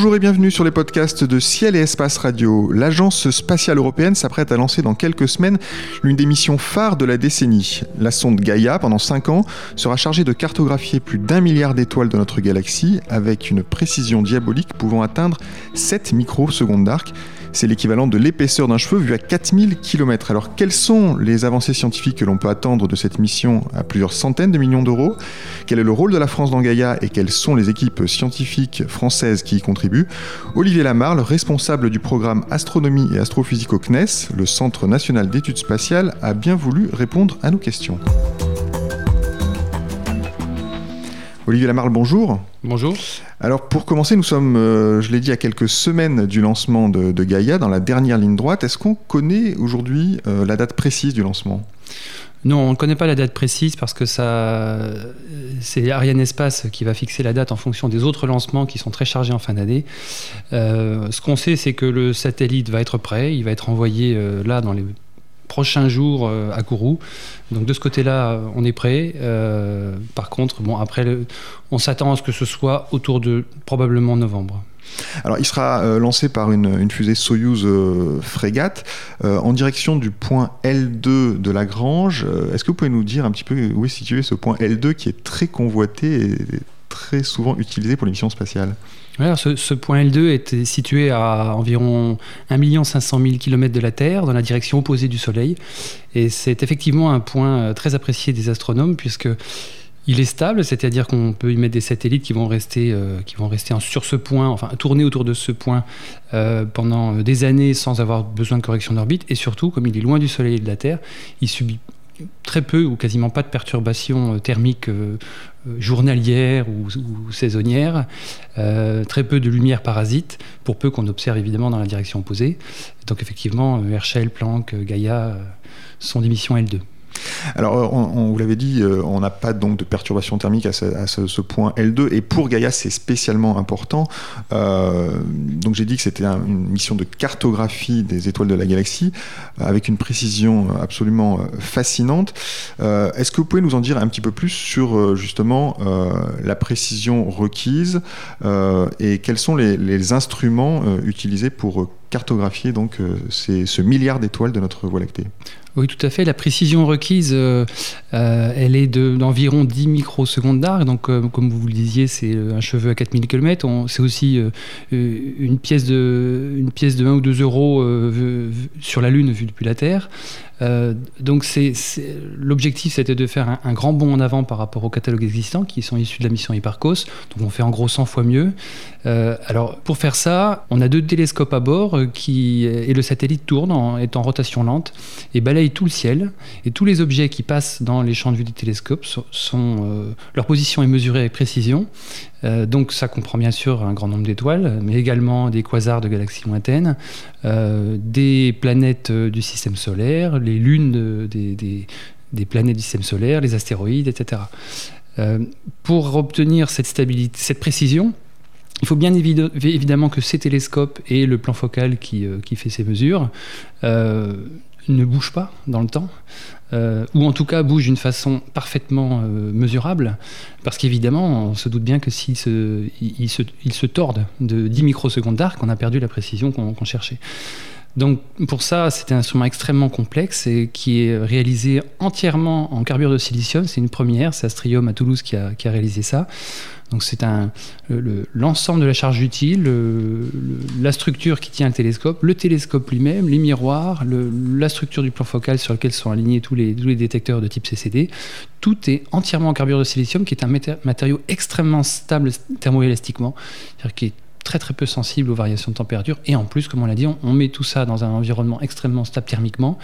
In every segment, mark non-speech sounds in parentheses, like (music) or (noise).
Bonjour et bienvenue sur les podcasts de Ciel et Espace Radio. L'Agence spatiale européenne s'apprête à lancer dans quelques semaines l'une des missions phares de la décennie. La sonde Gaia, pendant 5 ans, sera chargée de cartographier plus d'un milliard d'étoiles de notre galaxie avec une précision diabolique pouvant atteindre 7 microsecondes d'arc. C'est l'équivalent de l'épaisseur d'un cheveu vu à 4000 km. Alors quelles sont les avancées scientifiques que l'on peut attendre de cette mission à plusieurs centaines de millions d'euros? Quel est le rôle de la France dans Gaïa et quelles sont les équipes scientifiques françaises qui y contribuent? Olivier Lamarle, responsable du programme Astronomie et Astrophysique au CNES, le Centre national d'études spatiales, a bien voulu répondre à nos questions. Olivier Lamarle, bonjour. Bonjour. Alors pour commencer, nous sommes, euh, je l'ai dit, à quelques semaines du lancement de, Gaïa, dans la dernière ligne droite. Est-ce qu'on connaît aujourd'hui euh, la date précise du lancement? Non, on ne connaît pas la date précise parce que ça, c'est Ariane Espace qui va fixer la date en fonction des autres lancements qui sont très chargés en fin d'année. Euh, ce qu'on sait, c'est que le satellite va être prêt, il va être envoyé là dans les prochains jours euh, à Kourou. Donc de ce côté-là, euh, on est prêt. Euh, par contre, bon, après, on s'attend à ce que ce soit autour de probablement novembre. Alors, il sera lancé par une, fusée Soyuz frégate en direction du point L2 de Lagrange. Est-ce que vous pouvez nous dire un petit peu où est situé ce point L2 qui est très convoité et très souvent utilisé pour les missions spatiales ce, point L2 est situé à environ 1 500 000 km de la Terre, dans la direction opposée du Soleil. Et c'est effectivement un point euh, très apprécié des astronomes, puisque il est stable, c'est-à-dire qu'on peut y mettre des satellites qui vont rester, euh, qui vont rester sur ce point, enfin tourner autour de ce point euh, pendant des années sans avoir besoin de correction d'orbite. Et surtout, comme il est loin du Soleil et de la Terre, il subit très peu ou quasiment pas de perturbations thermiques journalière ou, saisonnière, euh, très peu de lumière parasite, pour peu qu'on observe évidemment dans la direction opposée. Donc effectivement, euh, Herschel, Planck, Gaïa sont des missions L2. Alors, euh, on, vous l'avait dit, euh, on n'a pas donc de perturbation thermique à ce, point L2. Et pour Gaïa, c'est spécialement important. Euh, donc, j'ai dit que c'était une mission de cartographie des étoiles de la galaxie avec une précision absolument fascinante. Est-ce que vous pouvez nous en dire un petit peu plus sur justement la précision requise et quels sont les, instruments utilisés pour cartographier donc ce milliard d'étoiles de notre Voie lactée? Oui, tout à fait. La précision requise, euh, euh, elle est d'environ 10 microsecondes d'arc. Donc, euh, comme vous le disiez, c'est un cheveu à 4000 km. C'est aussi une, pièce de, une pièce de 1 ou 2 euros sur la Lune vue depuis la Terre. Donc, l'objectif, c'était de faire un, grand bond en avant par rapport aux catalogues existants qui sont issus de la mission Hipparcos. Donc, on fait en gros 100 fois mieux. alors, pour faire ça, on a deux télescopes à bord qui, et le satellite tourne, en, est en rotation lente et balaye tout le ciel et tous les objets qui passent dans les champs de vue du télescope sont, euh, leur position est mesurée avec précision. Euh, donc ça comprend bien sûr un grand nombre d'étoiles, mais également des quasars de galaxies lointaines, euh, des planètes du système solaire, les lunes des, planètes du système solaire, les astéroïdes, etc. pour obtenir cette stabilité, cette précision, il faut bien évidemment que ces télescopes et le plan focal qui fait ces mesures ne bouge pas dans le temps, euh, ou en tout cas bouge d'une façon parfaitement euh, mesurable, parce qu'évidemment, on se doute bien que s'ils se, il, se, tordent de 10 microsecondes d'arc, on a perdu la précision qu'on cherchait. Donc pour ça, c'est un instrument extrêmement complexe et qui est réalisé entièrement en carbure de silicium. C'est une première, c'est Astrium à Toulouse qui a, qui a réalisé ça. Donc c'est l'ensemble de la charge utile, la structure qui tient le télescope, le télescope lui-même, les miroirs, la structure du plan focal sur lequel sont alignés tous les, détecteurs de type CCD. Tout est entièrement en carbure de silicium, qui est un matériau extrêmement stable thermoélastiquement, c'est-à-dire qui est très très peu sensible aux variations de température. Et en plus, comme on l'a dit, on, met tout ça dans un environnement extrêmement stable thermiquement.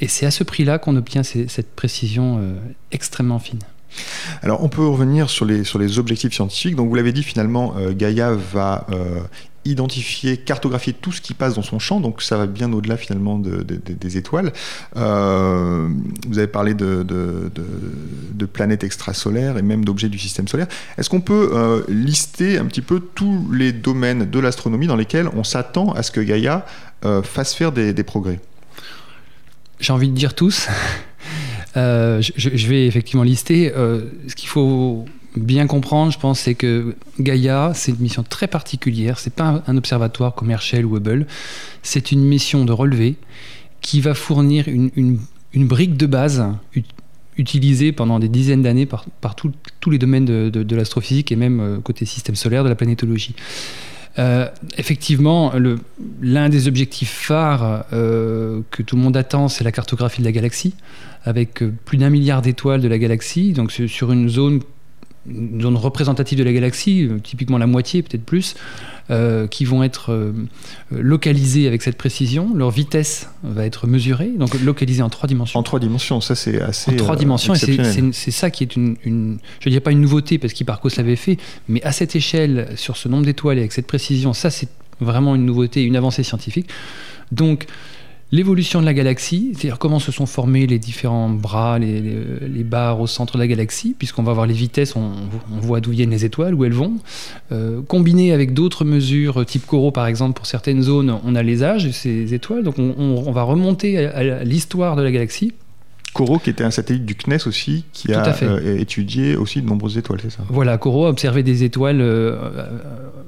Et c'est à ce prix-là qu'on obtient cette précision euh, extrêmement fine. Alors on peut revenir sur les, sur les objectifs scientifiques. Donc vous l'avez dit finalement, euh, Gaïa va euh, identifier, cartographier tout ce qui passe dans son champ, donc ça va bien au-delà finalement des étoiles. Euh, vous avez parlé de, planètes extrasolaires et même d'objets du système solaire. Est-ce qu'on peut lister un petit peu tous les domaines de l'astronomie dans lesquels on s'attend à ce que Gaïa fasse faire des, des progrès? J'ai envie de dire tous. Euh, je, vais effectivement lister. Euh, ce qu'il faut bien comprendre, je pense, c'est que Gaïa, c'est une mission très particulière. C'est pas un observatoire comme Herschel ou Hubble. C'est une mission de relevé qui va fournir une, brique de base utilisée pendant des dizaines d'années par, tous les domaines de, l'astrophysique et même euh, côté système solaire de la planétologie. Euh, effectivement, l'un des objectifs phares euh, que tout le monde attend, c'est la cartographie de la galaxie, avec plus d'un milliard d'étoiles de la galaxie, donc sur une zone une zone représentative de la galaxie, euh, typiquement la moitié, peut-être plus, euh, qui vont être euh, localisées avec cette précision. Leur vitesse va être mesurée, donc localisée en trois dimensions. En trois dimensions, ça c'est assez. En trois dimensions, et c'est ça qui est une, je ne dirais pas une nouveauté parce qu'Hipparcos l'avait fait, mais à cette échelle, sur ce nombre d'étoiles et avec cette précision, ça c'est vraiment une nouveauté, une avancée scientifique. Donc L'évolution de la galaxie, c'est-à-dire comment se sont formés les différents bras, les, barres au centre de la galaxie, puisqu'on va voir les vitesses, on, voit d'où viennent les étoiles, où elles vont. Euh, combiné avec d'autres mesures, type Corot par exemple, pour certaines zones, on a les âges de ces étoiles, donc on va remonter à l'histoire de la galaxie Corot, qui était un satellite du CNES aussi, qui a euh, étudié aussi de nombreuses étoiles, c'est ça? Voilà, Corot a observé des étoiles euh,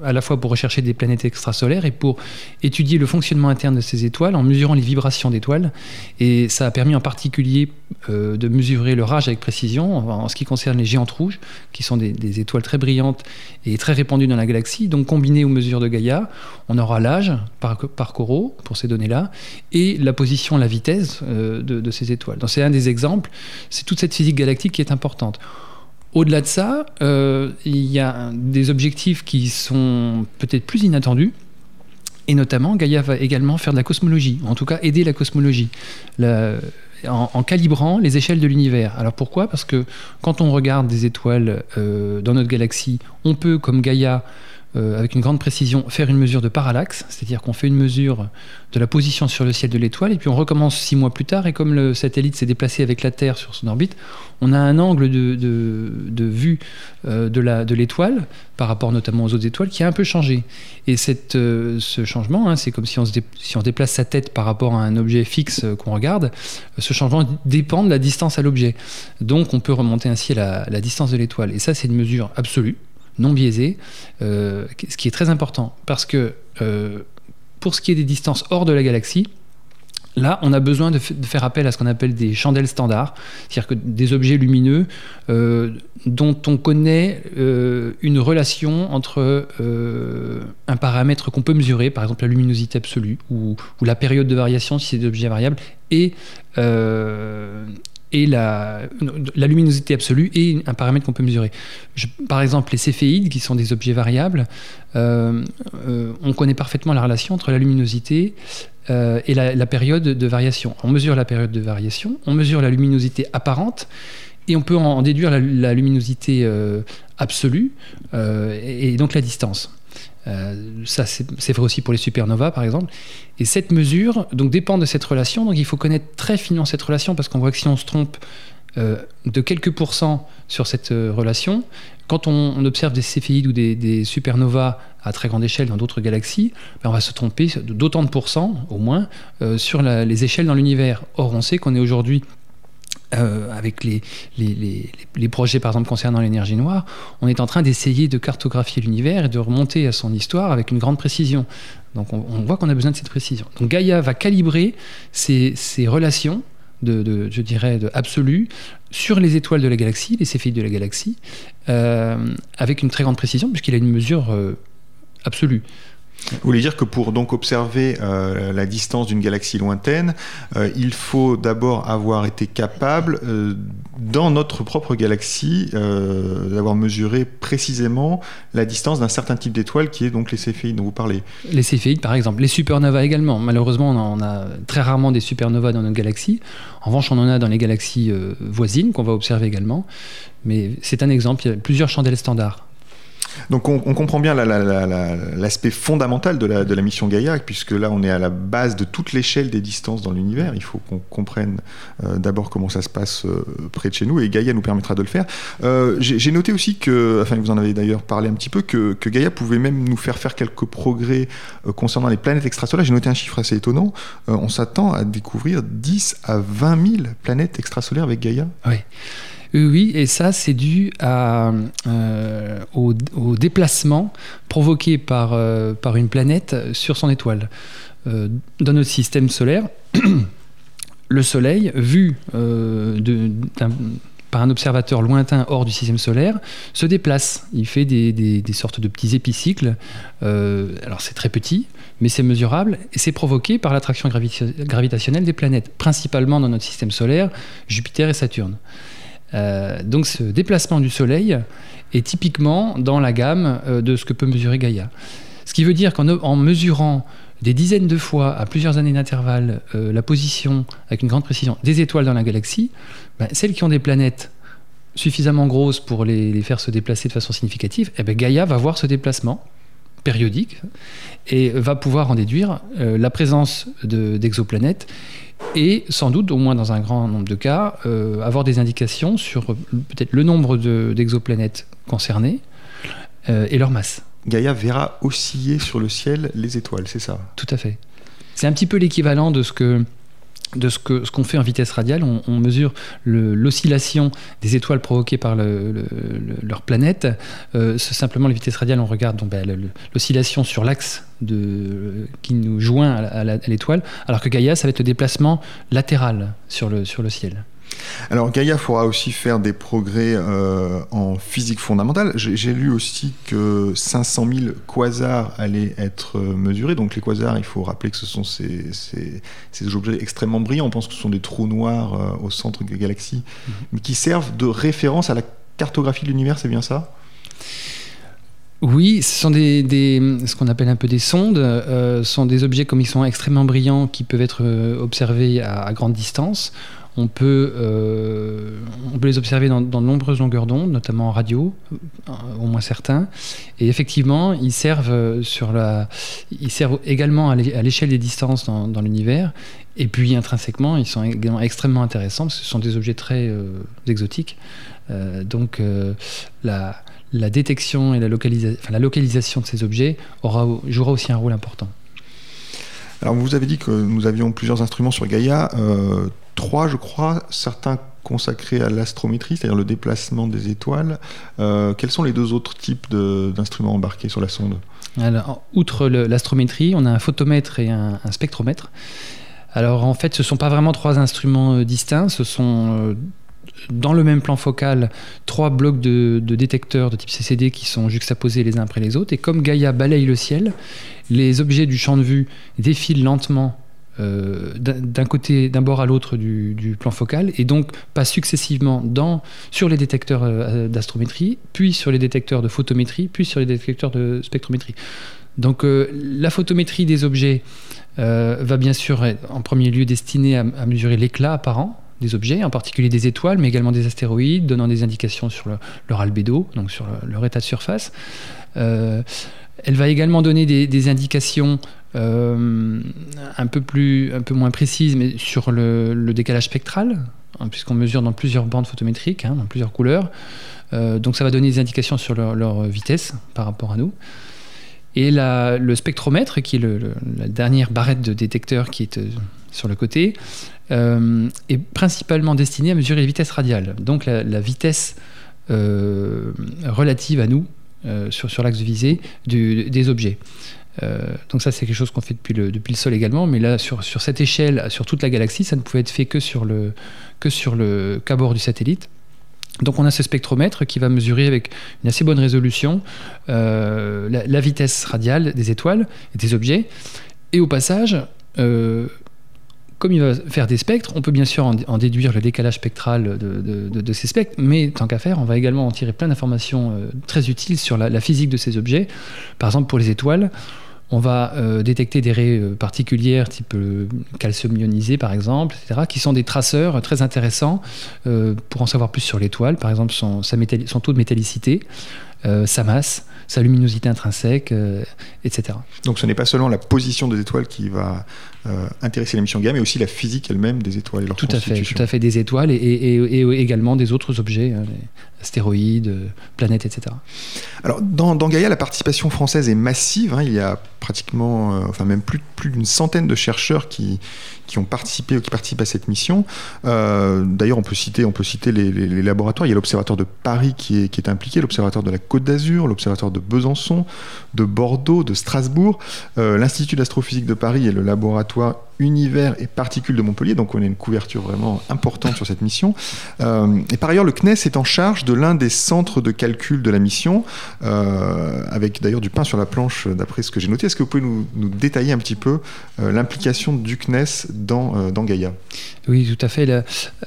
à la fois pour rechercher des planètes extrasolaires et pour étudier le fonctionnement interne de ces étoiles en mesurant les vibrations d'étoiles. Et ça a permis en particulier euh, de mesurer leur âge avec précision en, ce qui concerne les géantes rouges, qui sont des, étoiles très brillantes et très répandues dans la galaxie. Donc combiné aux mesures de Gaïa, on aura l'âge par, par Corot pour ces données-là et la position, la vitesse de, de ces étoiles. Donc c'est un des exemples, c'est toute cette physique galactique qui est importante. Au-delà de ça, euh, il y a des objectifs qui sont peut-être plus inattendus. Et notamment, Gaïa va également faire de la cosmologie, en tout cas aider la cosmologie, en, calibrant les échelles de l'univers. Alors pourquoi? Parce que quand on regarde des étoiles euh, dans notre galaxie, on peut, comme Gaïa, euh, avec une grande précision, faire une mesure de parallaxe, c'est-à-dire qu'on fait une mesure de la position sur le ciel de l'étoile, et puis on recommence six mois plus tard, et comme le satellite s'est déplacé avec la Terre sur son orbite, on a un angle de, vue euh, de l'étoile, par rapport notamment aux autres étoiles, qui a un peu changé. Et euh, ce changement, hein, c'est comme si on, se déplace sa tête par rapport à un objet fixe qu'on regarde, ce changement dépend de la distance à l'objet. Donc on peut remonter ainsi la distance de l'étoile. Et ça, c'est une mesure absolue non biaisé, euh, ce qui est très important. Parce que euh, pour ce qui est des distances hors de la galaxie, Là, on a besoin de, faire appel à ce qu'on appelle des chandelles standards, c'est-à-dire que des objets lumineux euh, dont on connaît une relation entre un paramètre qu'on peut mesurer, par exemple la luminosité absolue ou, la période de variation si c'est des objets variables, et, et la, luminosité absolue est un paramètre qu'on peut mesurer. par exemple, les céphéides, qui sont des objets variables, euh, euh, on connaît parfaitement la relation entre la luminosité euh, et la, période de variation. On mesure la période de variation, on mesure la luminosité apparente, et on peut en, déduire la, luminosité absolue, et donc la distance. Euh, ça, c'est vrai aussi pour les supernovas, par exemple. Et cette mesure donc, dépend de cette relation. Donc il faut connaître très finement cette relation parce qu'on voit que si on se trompe euh, de quelques pourcents sur cette euh, relation, quand on, observe des céphéides ou des, supernovas à très grande échelle dans d'autres galaxies, ben, on va se tromper d'autant de pourcents, au moins, sur les échelles dans l'univers. Or, on sait qu'on est aujourd'hui euh, avec les, les, projets par exemple concernant l'énergie noire, on est en train d'essayer de cartographier l'univers et de remonter à son histoire avec une grande précision. Donc on, voit qu'on a besoin de cette précision. Donc Gaïa va calibrer ces, relations de, je dirais, de sur les étoiles de la galaxie, les céphéides de la galaxie, euh, avec une très grande précision puisqu'il a une mesure euh, absolue. Vous voulez dire que pour donc observer euh, la distance d'une galaxie lointaine, euh, il faut d'abord avoir été capable, euh, dans notre propre galaxie, d'avoir mesuré précisément la distance d'un certain type d'étoile qui est donc les céphéides dont vous parlez. Les céphéides, par exemple. Les supernovas également. Malheureusement, on a, très rarement des supernovas dans nos galaxies. En revanche, on en a dans les galaxies voisines qu'on va observer également. Mais c'est un exemple. Il y a plusieurs chandelles standards. Donc on, comprend bien l'aspect fondamental de la, mission Gaïa, puisque là on est à la base de toute l'échelle des distances dans l'univers. Il faut qu'on comprenne euh, d'abord comment ça se passe euh, près de chez nous, et Gaïa nous permettra de le faire. Euh, j'ai noté aussi que, enfin vous en avez d'ailleurs parlé un petit peu, que, que, Gaïa pouvait même nous faire faire quelques progrès concernant les planètes extrasolaires. J'ai noté un chiffre assez étonnant. on s'attend à découvrir 10 à 20 000 planètes extrasolaires avec Gaïa. Oui. Oui, et ça, c'est dû à, au, déplacement provoqué par, par une planète sur son étoile. dans notre système solaire, (clears throat) le Soleil, vu par un observateur lointain hors du système solaire, se déplace. Il fait des, sortes de petits épicycles. Euh, alors c'est très petit, mais c'est mesurable et c'est provoqué par l'attraction gravitationnelle des planètes, principalement dans notre système solaire, Jupiter et Saturne. Euh, donc ce déplacement du Soleil est typiquement dans la gamme euh, de ce que peut mesurer Gaïa. Ce qui veut dire qu'en mesurant des dizaines de fois, à plusieurs années d'intervalle, la position avec une grande précision des étoiles dans la galaxie, bah, celles qui ont des planètes suffisamment grosses pour les, faire se déplacer de façon significative, eh ben Gaïa va voir ce déplacement périodique et va pouvoir en déduire euh, la présence d'exoplanètes et sans doute, au moins dans un grand nombre de cas, euh, avoir des indications sur peut-être le nombre d'exoplanètes concernées euh, et leur masse. Gaïa verra osciller sur le ciel les étoiles, c'est ça? Tout à fait. C'est un petit peu l'équivalent de ce que de ce qu'on fait en vitesse radiale. On, mesure l'oscillation des étoiles provoquées par leur planète. Euh, simplement, les vitesses radiales, on regarde ben, l'oscillation sur l'axe qui nous joint à, l'étoile, alors que Gaïa, ça va être le déplacement latéral sur le ciel. Alors Gaïa pourra aussi faire des progrès euh, en physique fondamentale. J'ai lu aussi que 500 000 quasars allaient être euh, mesurés. Donc les quasars, il faut rappeler que ce sont ces, objets extrêmement brillants. On pense que ce sont des trous noirs euh, au centre des galaxies, mhm. mais qui servent de référence à la cartographie de l'univers, c'est bien ça? Oui, ce sont des, ce qu'on appelle un peu des sondes. Ce sont des objets comme ils sont extrêmement brillants qui peuvent être observés à grande distance. On peut, euh, on peut les observer dans, de nombreuses longueurs d'onde, notamment en radio, euh, au moins certains. Et effectivement, ils servent, euh, également à l'échelle des distances dans, l'univers. Et puis intrinsèquement, ils sont également extrêmement intéressants parce que ce sont des objets très exotiques. donc la, détection et la, localisation de ces objets jouera aussi un rôle important. Alors vous avez dit que nous avions plusieurs instruments sur Gaïa trois, je crois, certains consacrés à l'astrométrie, c'est-à-dire le déplacement des étoiles. Euh, quels sont les deux autres types d'instruments embarqués sur la sonde? Outre l'astrométrie, on a un photomètre et un, spectromètre. Alors en fait, ce ne sont pas vraiment trois instruments euh, distincts, ce sont euh, dans le même plan focal trois blocs de, de, détecteurs de type CCD qui sont juxtaposés les uns après les autres. Et comme Gaïa balaye le ciel, les objets du champ de vue défilent lentement euh, d'un côté, d'un bord à l'autre du, plan focal, et donc passe successivement dans, sur les détecteurs euh, d'astrométrie, puis sur les détecteurs de photométrie, puis sur les détecteurs de spectrométrie. Donc euh, la photométrie des objets va bien sûr être en premier lieu destinée à, mesurer l'éclat apparent des objets, en particulier des étoiles, mais également des astéroïdes, donnant des indications sur leur albédo, donc sur leur état de surface. Elle va également donner des, indications euh, un, peu plus, un peu moins précises, mais sur le, décalage spectral, hein, puisqu'on mesure dans plusieurs bandes photométriques, hein, dans plusieurs couleurs. Euh, donc ça va donner des indications sur leur, vitesse par rapport à nous. Et le spectromètre, qui est la dernière barrette de détecteur qui est euh, sur le côté, est principalement destiné à mesurer les vitesses radiales, donc la, vitesse relative à nous sur, l'axe de visée des objets. Euh, donc ça, c'est quelque chose qu'on fait depuis le, depuis le sol également, mais là, sur, sur cette échelle, sur toute la galaxie, ça ne pouvait être fait que sur le, que sur le câble du satellite. Donc on a ce spectromètre qui va mesurer avec une assez bonne résolution euh, la, vitesse radiale des étoiles et des objets. Et au passage, comme il va faire des spectres, on peut bien sûr en, déduire le décalage spectral de, ces spectres, mais tant qu'à faire, on va également en tirer plein d'informations euh, très utiles sur la, physique de ces objets. Par exemple, pour les étoiles, on va euh, détecter des raies euh, particulières, type calcium ionisé par exemple, etc., qui sont des traceurs très intéressants pour en savoir plus sur l'étoile, par exemple son, son taux de métallicité. sa masse, sa luminosité intrinsèque, etc. Donc ce n'est pas seulement la position des étoiles qui va intéresser la mission Gaia, mais aussi la physique elle-même des étoiles et leur tout à fait, tout à fait des étoiles et, et, également des autres objets, hein, astéroïdes, planètes, etc. Alors dans, dans, Gaia, la participation française est massive. Hein. il y a pratiquement, enfin même plus, plus d'une centaine de chercheurs qui, qui ont participé ou qui participent à cette mission. Euh, d'ailleurs, on peut citer, on peut citer les, laboratoires. Il y a l'observatoire de Paris qui est, qui est impliqué, l'observatoire de la Côte d'Azur, l'observatoire de Besançon, de Bordeaux, de Strasbourg, euh, l'Institut d'astrophysique de Paris et le laboratoire toi univers et particules de Montpellier, donc on a une couverture vraiment importante sur cette mission. Euh, et par ailleurs, le CNES est en charge de l'un des centres de calcul de la mission, avec d'ailleurs du pain sur la planche d'après ce que j'ai noté. Est-ce que vous pouvez nous, détailler un petit peu l'implication du CNES euh, dans, Gaïa? Oui, tout à fait.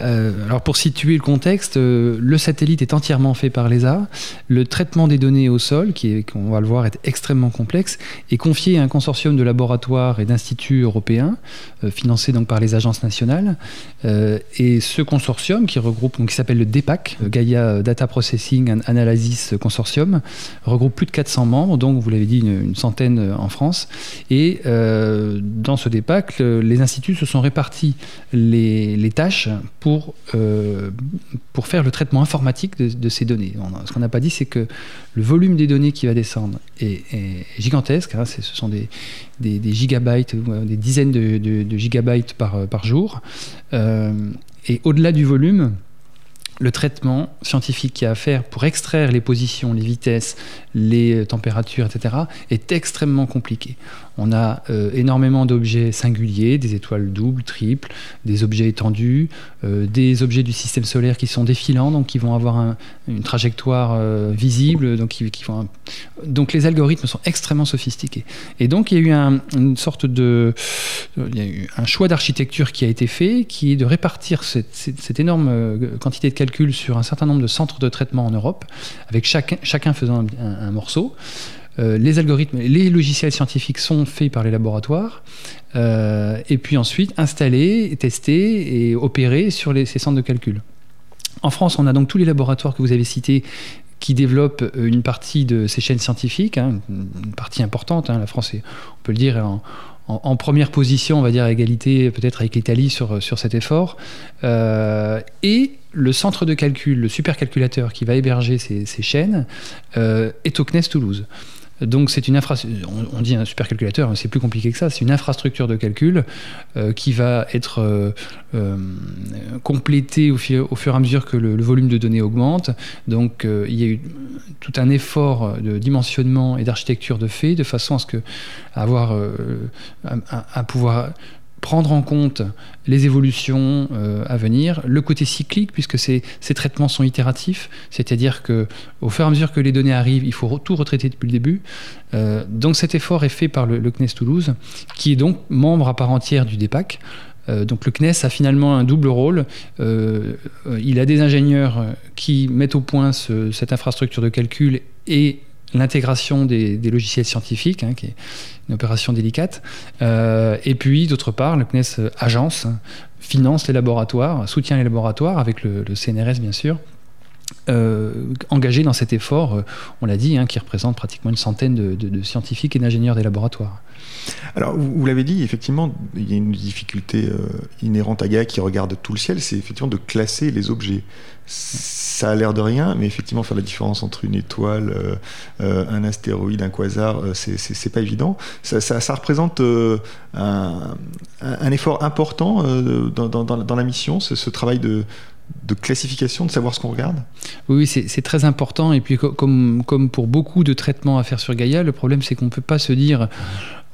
Euh, alors pour situer le contexte, euh, le satellite est entièrement fait par l'ESA. Le traitement des données au sol, qui on va le voir, est extrêmement complexe, est confié à un consortium de laboratoires et d'instituts européens, financés donc par les agences nationales. et ce consortium, qui regroupe, donc, qui s'appelle le DEPAC, Gaia Data Processing and Analysis Consortium, regroupe plus de 400 membres, donc vous l'avez dit, une, centaine en France. Et dans ce DEPAC, les instituts se sont répartis les, tâches pour, euh, pour faire le traitement informatique de, ces données. ce qu'on n'a pas dit, c'est que le volume des données qui va descendre est, gigantesque. Hein. ce sont des, des, gigabytes, euh, des dizaines de, gigabytes par, par jour. Euh, et au-delà du volume, le traitement scientifique qu'il y a à faire pour extraire les positions, les vitesses, les températures, etc., est extrêmement compliqué. On a euh, énormément d'objets singuliers, des étoiles doubles, triples, des objets étendus, euh, des objets du système solaire qui sont défilants, donc qui vont avoir une trajectoire euh, visible. Donc, qui, donc les algorithmes sont extrêmement sophistiqués. Et donc il y a eu une sorte de, il y a eu un choix d'architecture qui a été fait, qui est de répartir cette, énorme quantité de calculs sur un certain nombre de centres de traitement en Europe, avec chacun, chacun faisant un morceau. Euh, les algorithmes, les logiciels scientifiques sont faits par les laboratoires, euh, et puis ensuite installés, testés et opérés sur ces centres de calcul. En France, on a donc tous les laboratoires que vous avez cités qui développent euh, une partie de ces chaînes scientifiques, hein, une partie importante. Hein. la France est, on peut le dire, en, première position, on va dire à égalité peut-être avec l'Italie sur, sur cet effort. et le centre de calcul, le supercalculateur qui va héberger ces, chaînes, est au CNES Toulouse. Donc c'est une infrastructure, on, dit un supercalculateur, mais c'est plus compliqué que ça, c'est une infrastructure de calcul euh, qui va être euh, euh, complétée au, au, fur et à mesure que le, volume de données augmente. Donc il y a eu tout un effort de dimensionnement et d'architecture de fait, de façon à ce que avoir à pouvoir prendre en compte les évolutions euh, à venir, le côté cyclique, puisque ces, traitements sont itératifs, c'est-à-dire que au fur et à mesure que les données arrivent, il faut tout retraiter depuis le début. Euh, donc cet effort est fait par le, CNES Toulouse, qui est donc membre à part entière du DEPAC. Euh, donc le CNES a finalement un double rôle. il a des ingénieurs qui mettent au point cette infrastructure de calcul et l'intégration des, logiciels scientifiques, hein, qui est une opération délicate. Euh, et puis, d'autre part, le CNES agence, finance les laboratoires, soutient les laboratoires, avec le, CNRS bien sûr, euh, engagé dans cet effort, euh, on l'a dit, hein, qui représente pratiquement une centaine de scientifiques et d'ingénieurs des laboratoires. Alors, vous, l'avez dit, effectivement, il y a une difficulté euh, inhérente à Gaia qui regarde tout le ciel, c'est effectivement de classer les objets. Ça a l'air de rien, mais effectivement, faire la différence entre une étoile, euh, euh, un astéroïde, un quasar, c'est pas évident. Ça, représente un, effort important dans, la mission, ce, travail de, classification, de savoir ce qu'on regarde? Oui, c'est très important. Et puis, comme, comme pour beaucoup de traitements à faire sur Gaïa, le problème, c'est qu'on ne peut pas se dire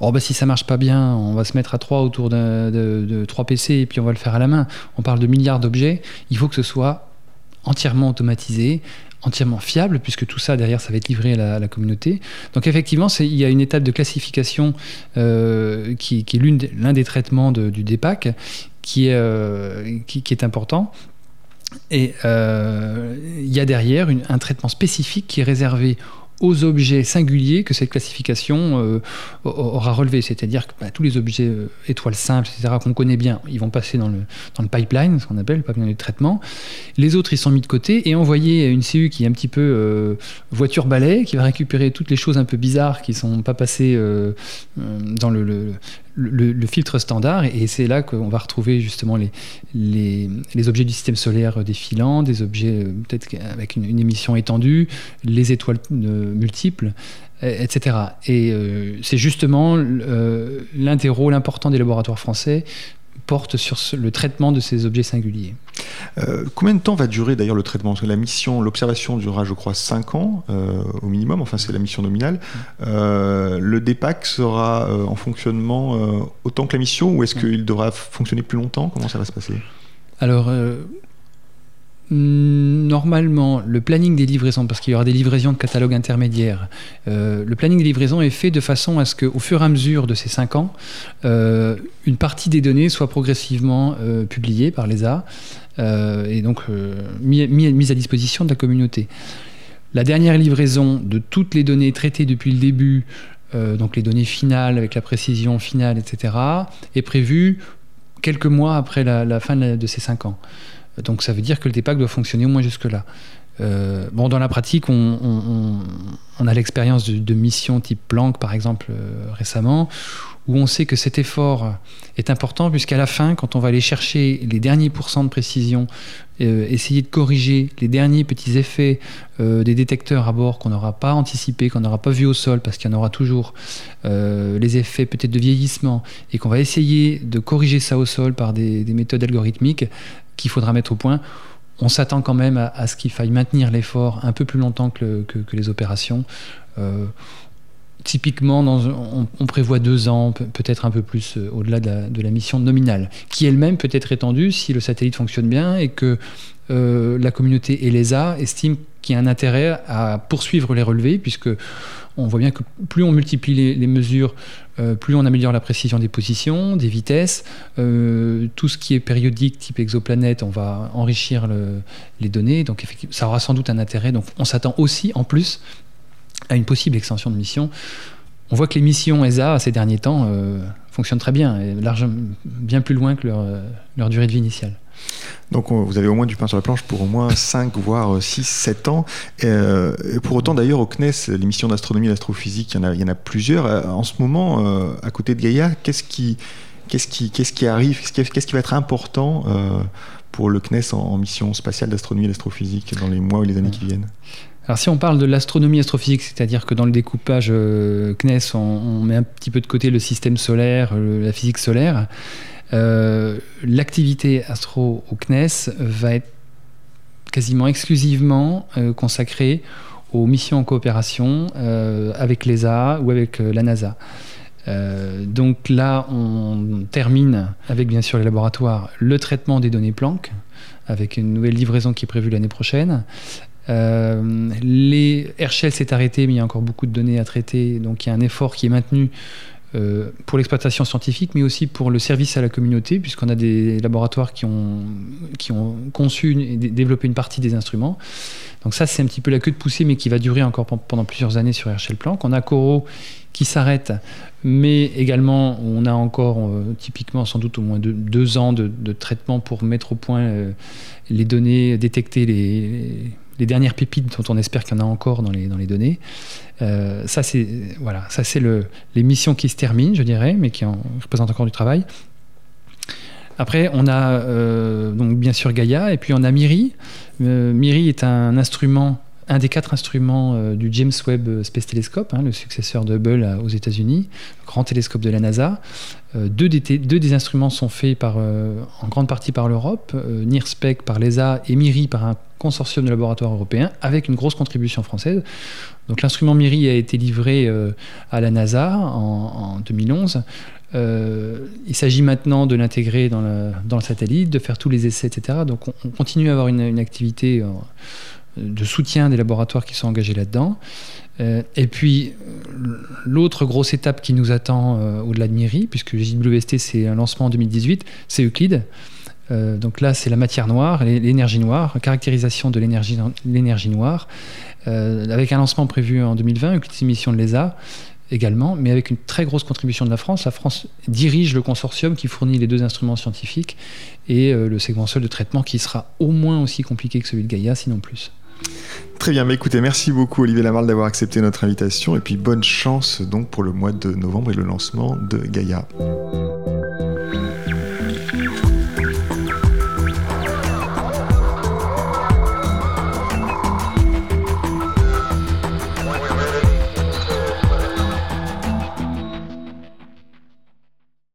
Oh bah si ça marche pas bien, on va se mettre à trois autour de, trois PC et puis on va le faire à la main. On parle de milliards d'objets. Il faut que ce soit entièrement automatisé, entièrement fiable, puisque tout ça derrière, ça va être livré à la, communauté. Donc effectivement, il y a une étape de classification euh, qui, est l'un des traitements du est, euh, qui, est important. Et euh, il y a derrière un traitement spécifique qui est réservé aux objets singuliers que cette classification euh, aura relevé. C'est-à-dire que bah, tous les objets euh, étoiles simples, etc., qu'on connaît bien, ils vont passer dans le, dans le pipeline, ce qu'on appelle le pipeline de traitement. Les autres, ils sont mis de côté et envoyés à une CU qui est un petit peu euh, voiture-balai, qui va récupérer toutes les choses un peu bizarres qui ne sont pas passées dans le, le, filtre standard, et c'est là qu'on va retrouver justement les, les, objets du système solaire défilant, des objets peut-être avec une, émission étendue, les étoiles multiples, etc. Et euh, c'est justement euh, l'interro, l'important des laboratoires français porte sur le traitement de ces objets singuliers. Euh, combien de temps va durer d'ailleurs le traitement? Parce que la mission, l'observation durera, je crois, 5 ans au minimum, enfin c'est la mission nominale. le DEPAC sera en fonctionnement autant que la mission ou est-ce qu'il devra fonctionner plus longtemps? Comment ça va se passer? Alors, Normalement, le planning des livraisons, parce qu'il y aura des livraisons de catalogue intermédiaires, euh, le planning des livraisons est fait de façon à ce qu'au fur et à mesure de ces cinq ans, euh, une partie des données soit progressivement euh, publiée par l'ESA et donc mise à disposition de la communauté. La dernière livraison de toutes les données traitées depuis le début, donc les données finales avec la précision finale, etc., est prévue quelques mois après la, fin de ces cinq ans. Donc ça veut dire que le DEPAC doit fonctionner au moins jusque-là. Euh, bon, dans la pratique, on, a l'expérience de, missions type Planck, par exemple, euh, récemment, où on sait que cet effort est important, puisqu'à la fin, quand on va aller chercher les derniers pourcents de précision, euh, essayer de corriger les derniers petits effets des détecteurs à bord qu'on n'aura pas anticipé, qu'on n'aura pas vu au sol, parce qu'il y en aura toujours les effets peut-être de vieillissement, et qu'on va essayer de corriger ça au sol par des méthodes algorithmiques, qu'il faudra mettre au point. On s'attend quand même à, ce qu'il faille maintenir l'effort un peu plus longtemps que, les opérations. Euh, typiquement, on, prévoit deux ans, peut-être un peu plus euh, au-delà de, la, mission nominale, qui elle-même peut être étendue si le satellite fonctionne bien et que euh, la communauté et l'ESA estiment qu'il y a un intérêt à poursuivre les relevés, puisque on voit bien que plus on multiplie les, mesures, euh, plus on améliore la précision des positions, des vitesses. Tout ce qui est périodique, type exoplanète, on va enrichir les données. Donc ça aura sans doute un intérêt. Donc on s'attend aussi, en plus, à une possible extension de mission. On voit que les missions ESA, ces derniers temps, euh, fonctionnent très bien, et bien plus loin que leur durée de vie initiale. Donc vous avez au moins du pain sur la planche pour au moins (laughs) 5, voire 6, 7 ans. Euh, et, pour autant d'ailleurs au CNES, l'émission d'astronomie et d'astrophysique, il, y en a plusieurs. Euh, en ce moment, euh, à côté de Gaïa, qu'est-ce qui, qu'est-ce qui, qu'est-ce qui arrive Qu'est-ce qui va être important pour le CNES en, mission spatiale d'astronomie et d'astrophysique dans les mois ou les années qui viennent? Alors si on parle de l'astronomie astrophysique, c'est-à-dire que dans le découpage CNES, on, met un petit peu de côté le système solaire, la physique solaire, euh, l'activité astro au CNES va être quasiment exclusivement euh, consacrée aux missions en coopération euh, avec l'ESA ou avec la NASA. donc là, on termine avec bien sûr les laboratoires le traitement des données Planck, avec une nouvelle livraison qui est prévue l'année prochaine. Les Herschel s'est arrêté, mais il y a encore beaucoup de données à traiter, donc il y a un effort qui est maintenu euh, pour l'exploitation scientifique, mais aussi pour le service à la communauté, puisqu'on a des laboratoires qui ont, qui ont conçu et développé une partie des instruments. Donc ça, c'est un petit peu la queue de poussée, mais qui va durer encore pendant plusieurs années sur Herschel Planck. On a Coro qui s'arrête, mais également on a encore euh, typiquement sans doute au moins deux, ans de, traitement pour mettre au point euh, les données, détecter les dernières pépites dont on espère qu'il y en a encore dans les, les données. Euh, ça, c'est voilà, les missions qui se terminent, je dirais, mais qui en représentent encore du travail. Après, on a euh, donc bien sûr Gaïa, et puis on a Miri. Euh, Miri est un instrument, un des quatre instruments du James Webb Space Telescope, hein, le successeur de Hubble aux États-Unis, grand télescope de la NASA. deux, des, deux, des, instruments sont faits en grande partie par l'Europe, NIRSPEC par l'ESA et Miri par un consortium de laboratoires européens avec une grosse contribution française. Donc l'instrument MIRI a été livré euh, à la NASA en, 2011. Euh, il s'agit maintenant de l'intégrer dans, le satellite, de faire tous les essais, etc. Donc on, continue à avoir une, activité euh, de soutien des laboratoires qui sont engagés là-dedans. et puis l'autre grosse étape qui nous attend au-delà de MIRI, puisque JWST c'est un lancement en 2018, c'est Euclide. donc là, c'est la matière noire, l'énergie noire, caractérisation de l'énergie noire, avec un lancement prévu en 2020, une mission de l'ESA également, mais avec une très grosse contribution de la France. La France dirige le consortium qui fournit les deux instruments scientifiques et le seul de traitement qui sera au moins aussi compliqué que celui de Gaïa, sinon plus. Très bien, mais écoutez, merci beaucoup Olivier Lamarle d'avoir accepté notre invitation et puis bonne chance donc pour le mois de novembre et le lancement de Gaïa.